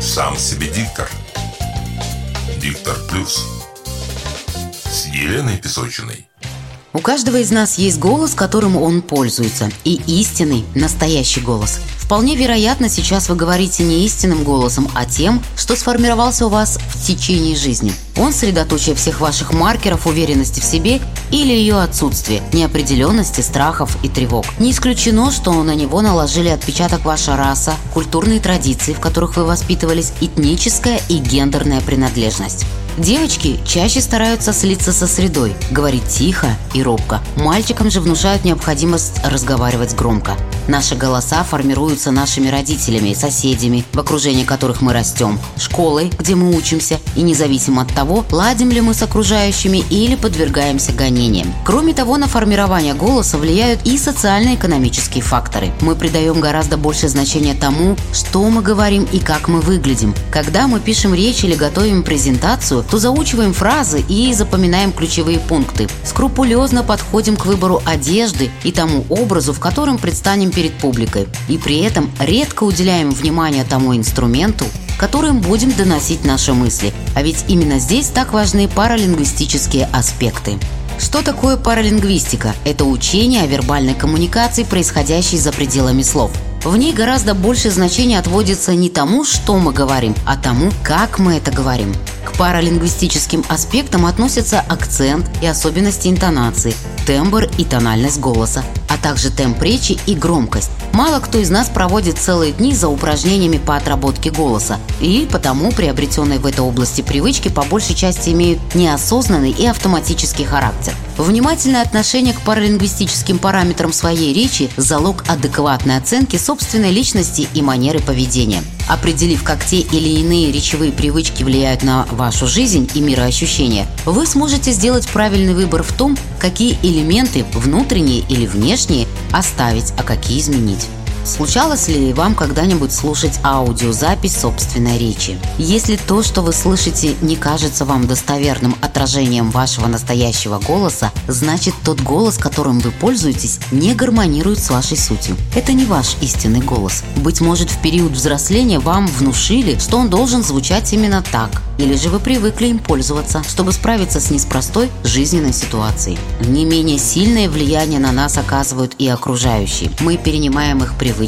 Сам себе диктор. Диктор плюс. С Еленой Песочиной. У каждого из нас есть голос, которым он пользуется. И истинный, настоящий голос. Вполне вероятно, сейчас вы говорите не истинным голосом, а тем, что сформировался у вас в течение жизни. Он средоточие всех ваших маркеров уверенности в себе или ее отсутствие, неопределенности, страхов и тревог. Не исключено, что на него наложили отпечаток ваша раса, культурные традиции, в которых вы воспитывались, этническая и гендерная принадлежность. Девочки чаще стараются слиться со средой, говорить тихо и робко. Мальчикам же внушают необходимость разговаривать громко. Наши голоса формируются нашими родителями, соседями, в окружении которых мы растем, школой, где мы учимся, и независимо от того, ладим ли мы с окружающими или подвергаемся гонениям. Кроме того, на формирование голоса влияют и социально-экономические факторы. Мы придаем гораздо больше значения тому, что мы говорим и как мы выглядим. Когда мы пишем речь или готовим презентацию, то заучиваем фразы и запоминаем ключевые пункты. Скрупулезно подходим к выбору одежды и тому образу, в котором предстанем перед публикой. И при этом редко уделяем внимание тому инструменту, которым будем доносить наши мысли. А ведь именно здесь так важны паралингвистические аспекты. Что такое паралингвистика? Это учение о вербальной коммуникации, происходящей за пределами слов. В ней гораздо больше значения отводится не тому, что мы говорим, а тому, как мы это говорим. К паралингвистическим аспектам относятся акцент и особенности интонации, тембр и тональность голоса, также темп речи и громкость. Мало кто из нас проводит целые дни за упражнениями по отработке голоса, и потому приобретенные в этой области привычки по большей части имеют неосознанный и автоматический характер. Внимательное отношение к паралингвистическим параметрам своей речи – залог адекватной оценки собственной личности и манеры поведения. Определив, как те или иные речевые привычки влияют на вашу жизнь и мироощущение, вы сможете сделать правильный выбор в том, какие элементы, внутренние или внешние, оставить, а какие изменить. Случалось ли вам когда-нибудь слушать аудиозапись собственной речи? Если то, что вы слышите, не кажется вам достоверным отражением вашего настоящего голоса, значит тот голос, которым вы пользуетесь, не гармонирует с вашей сутью. Это не ваш истинный голос. Быть может, в период взросления вам внушили, что он должен звучать именно так, или же вы привыкли им пользоваться, чтобы справиться с неспростой жизненной ситуацией. Не менее сильное влияние на нас оказывают и окружающие. Мы перенимаем их привычки,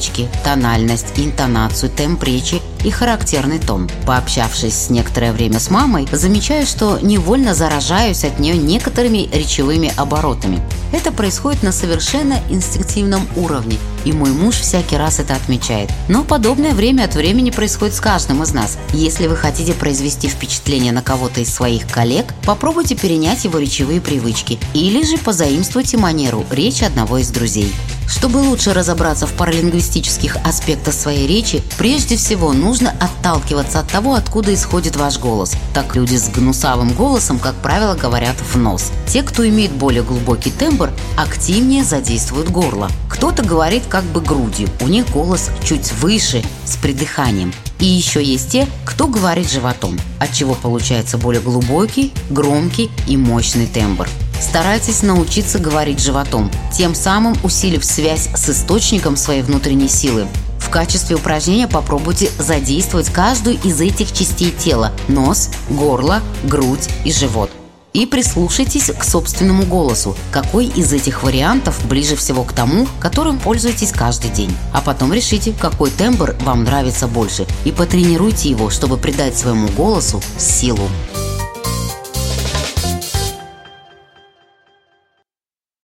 тональность, интонацию, темп речи и характерный тон. Пообщавшись некоторое время с мамой, замечаю, что невольно заражаюсь от нее некоторыми речевыми оборотами. Это происходит на совершенно инстинктивном уровне, и мой муж всякий раз это отмечает. Но подобное время от времени происходит с каждым из нас. Если вы хотите произвести впечатление на кого-то из своих коллег, попробуйте перенять его речевые привычки или же позаимствуйте манеру речи одного из друзей. Чтобы лучше разобраться в паралингвистических аспектах своей речи, прежде всего нужно отталкиваться от того, откуда исходит ваш голос. Так люди с гнусавым голосом, как правило, говорят в нос. Те, кто имеет более глубокий тембр, активнее задействуют горло. Кто-то говорит как бы грудью, у них голос чуть выше, с придыханием. И еще есть те, кто говорит животом, от чего получается более глубокий, громкий и мощный тембр. Старайтесь научиться говорить животом, тем самым усилив связь с источником своей внутренней силы. В качестве упражнения попробуйте задействовать каждую из этих частей тела – нос, горло, грудь и живот – и прислушайтесь к собственному голосу, какой из этих вариантов ближе всего к тому, которым пользуетесь каждый день. А потом решите, какой тембр вам нравится больше и потренируйте его, чтобы придать своему голосу силу.